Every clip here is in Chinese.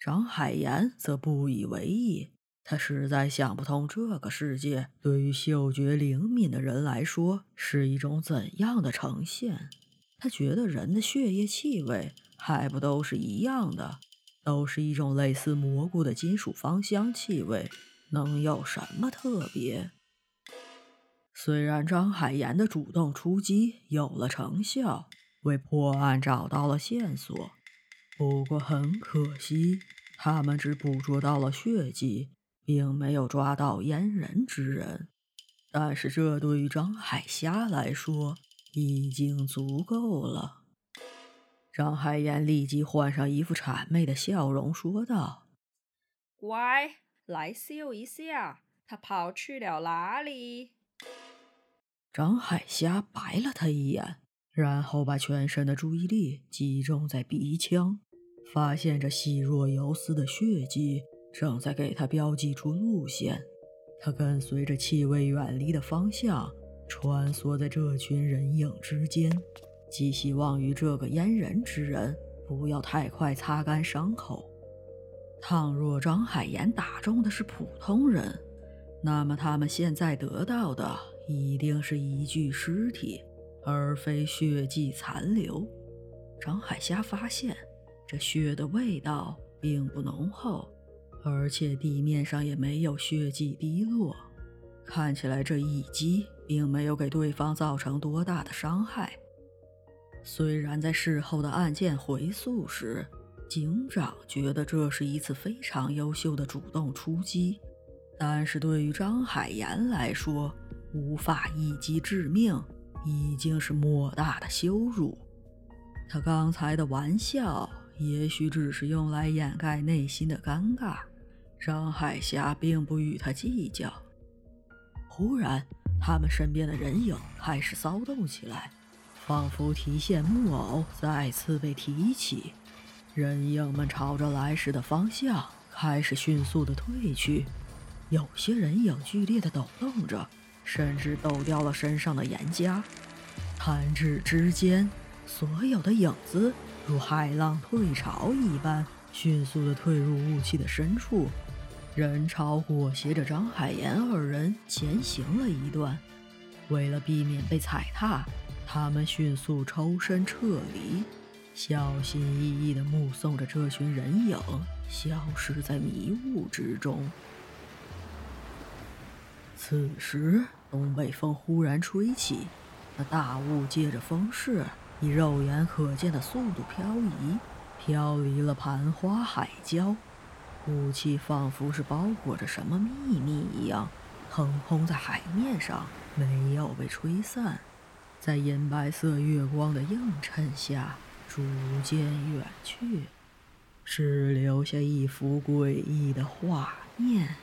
张海岩则不以为意，他实在想不通这个世界对于嗅觉灵敏的人来说是一种怎样的呈现。他觉得人的血液气味还不都是一样的，都是一种类似蘑菇的金属芳香气味，能有什么特别？虽然张海岩的主动出击有了成效，为破案找到了线索，不过很可惜，他们只捕捉到了血迹，并没有抓到阉人之人。但是这对于张海霞来说已经足够了。张海燕立即换上一副谄媚的笑容，说道：“乖，来嗅一下，他跑去了哪里？”张海霞白了他一眼，然后把全身的注意力集中在鼻腔，发现这细若游丝的血迹正在给他标记出路线。他跟随着气味远离的方向，穿梭在这群人影之间，寄希望于这个阉人之人不要太快擦干伤口。倘若张海岩打中的是普通人，那么他们现在得到的。一定是一具尸体，而非血迹残留。张海霞发现，这血的味道并不浓厚，而且地面上也没有血迹滴落。看起来这一击并没有给对方造成多大的伤害。虽然在事后的案件回溯时，警长觉得这是一次非常优秀的主动出击，但是对于张海岩来说，无法一击致命，已经是莫大的羞辱。他刚才的玩笑，也许只是用来掩盖内心的尴尬。张海霞并不与他计较。忽然，他们身边的人影开始骚动起来，仿佛提线木偶再次被提起。人影们朝着来时的方向开始迅速的退去，有些人影剧烈的抖动着。甚至抖掉了身上的岩浆，弹指之间，所有的影子如海浪退潮一般，迅速地退入雾气的深处。人潮裹挟着张海岩二人前行了一段，为了避免被踩踏，他们迅速抽身撤离，小心翼翼地目送着这群人影消失在迷雾之中。此时。东北风忽然吹起，那大雾借着风势，以肉眼可见的速度漂移，飘离了盘花海礁。雾气仿佛是包裹着什么秘密一样，腾空在海面上，没有被吹散，在银白色月光的映衬下，逐渐远去，只留下一幅诡异的画面。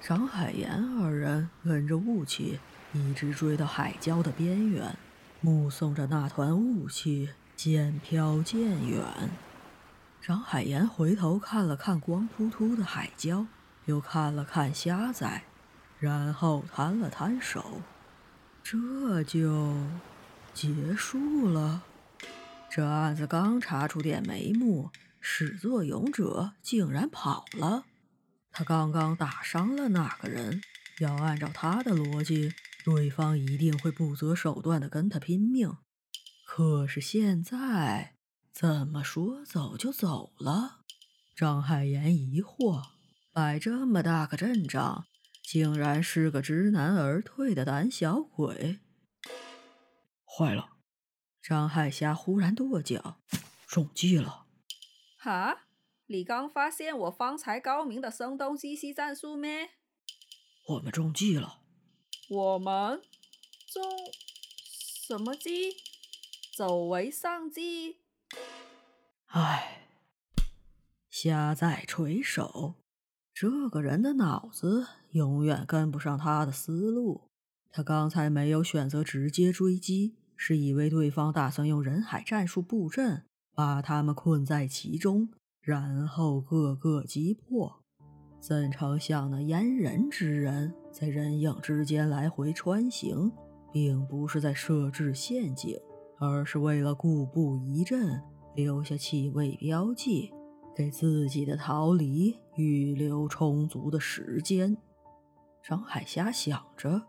张海岩二人跟着雾气，一直追到海礁的边缘，目送着那团雾气渐飘渐远。张海岩回头看了看光秃秃的海礁，又看了看虾仔，然后摊了摊手：“这就结束了。这案子刚查出点眉目，始作俑者竟然跑了。”他刚刚打伤了那个人？要按照他的逻辑，对方一定会不择手段的跟他拼命。可是现在怎么说走就走了？张海岩疑惑：摆这么大个阵仗，竟然是个知难而退的胆小鬼。坏了！张海霞忽然跺脚：“中计了！”哈？你刚发现我方才高明的声东击西战术咩？我们中计了。我们中什么计？走为上计。唉，虾在垂手。这个人的脑子永远跟不上他的思路。他刚才没有选择直接追击，是以为对方打算用人海战术布阵，把他们困在其中。然后个个击破，怎成想那阉人之人在人影之间来回穿行，并不是在设置陷阱，而是为了固步一阵，留下气味标记，给自己的逃离预留充足的时间。张海霞想着，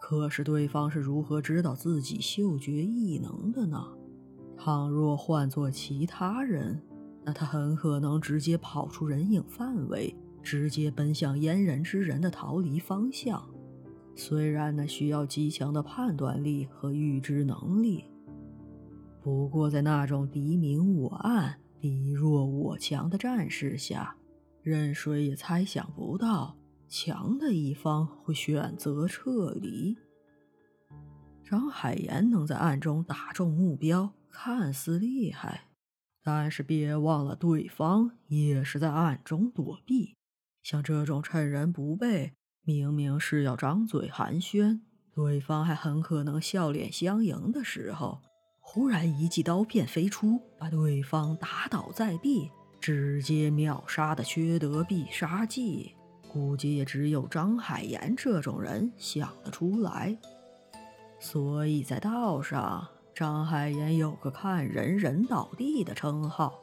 可是对方是如何知道自己嗅觉异能的呢？倘若换做其他人，那他很可能直接跑出人影范围，直接奔向阉人之人的逃离方向。虽然那需要极强的判断力和预知能力，不过在那种敌明我暗、敌弱我强的战事下，任谁也猜想不到强的一方会选择撤离。张海岩能在暗中打中目标。看似厉害，但是别忘了，对方也是在暗中躲避。像这种趁人不备，明明是要张嘴寒暄，对方还很可能笑脸相迎的时候，忽然一记刀片飞出，把对方打倒在地，直接秒杀的缺德必杀技，估计也只有张海岩这种人想得出来。所以在道上。张海岩有个看人人倒地的称号，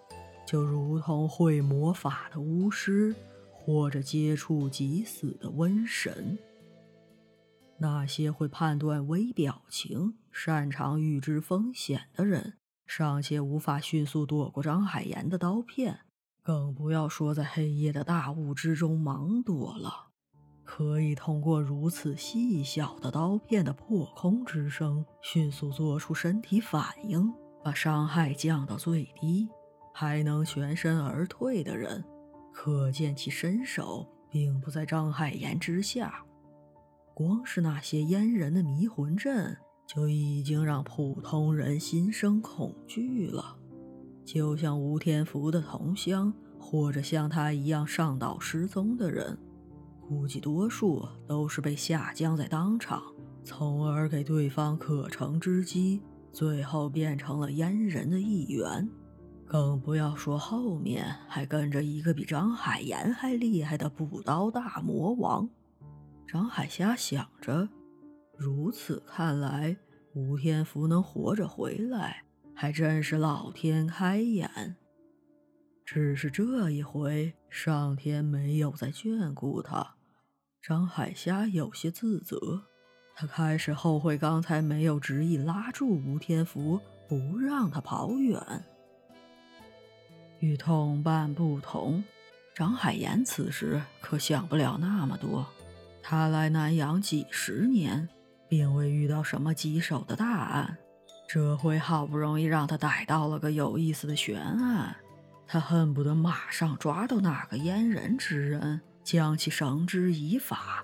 就如同会魔法的巫师，或者接触即死的瘟神。那些会判断微表情、擅长预知风险的人，尚且无法迅速躲过张海岩的刀片，更不要说在黑夜的大雾之中盲躲了。可以通过如此细小的刀片的破空之声，迅速做出身体反应，把伤害降到最低，还能全身而退的人，可见其身手并不在张海岩之下。光是那些阉人的迷魂阵，就已经让普通人心生恐惧了。就像吴天福的同乡，或者像他一样上岛失踪的人。估计多数都是被下降在当场，从而给对方可乘之机，最后变成了阉人的一员。更不要说后面还跟着一个比张海岩还厉害的补刀大魔王。张海霞想着，如此看来，吴天福能活着回来，还真是老天开眼。只是这一回，上天没有再眷顾他。张海霞有些自责，他开始后悔刚才没有执意拉住吴天福，不让他跑远。与同伴不同，张海岩此时可想不了那么多。他来南阳几十年，并未遇到什么棘手的大案，这回好不容易让他逮到了个有意思的悬案，他恨不得马上抓到那个阉人之人。将其绳之以法，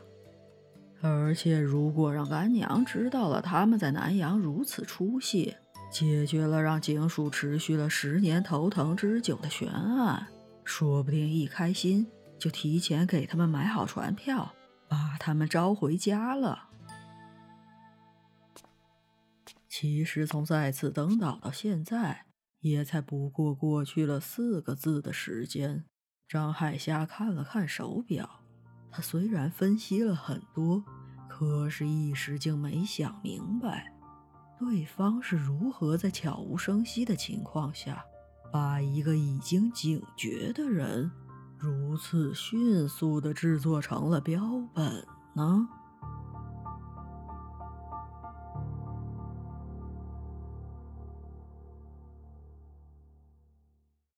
而且如果让干娘知道了他们在南阳如此出息，解决了让警署持续了十年头疼之久的悬案，说不定一开心就提前给他们买好船票，把他们招回家了。其实从再次登岛到现在，也才不过过去了四个字的时间。张海霞看了看手表，他虽然分析了很多，可是一时竟没想明白，对方是如何在悄无声息的情况下，把一个已经警觉的人，如此迅速地制作成了标本呢？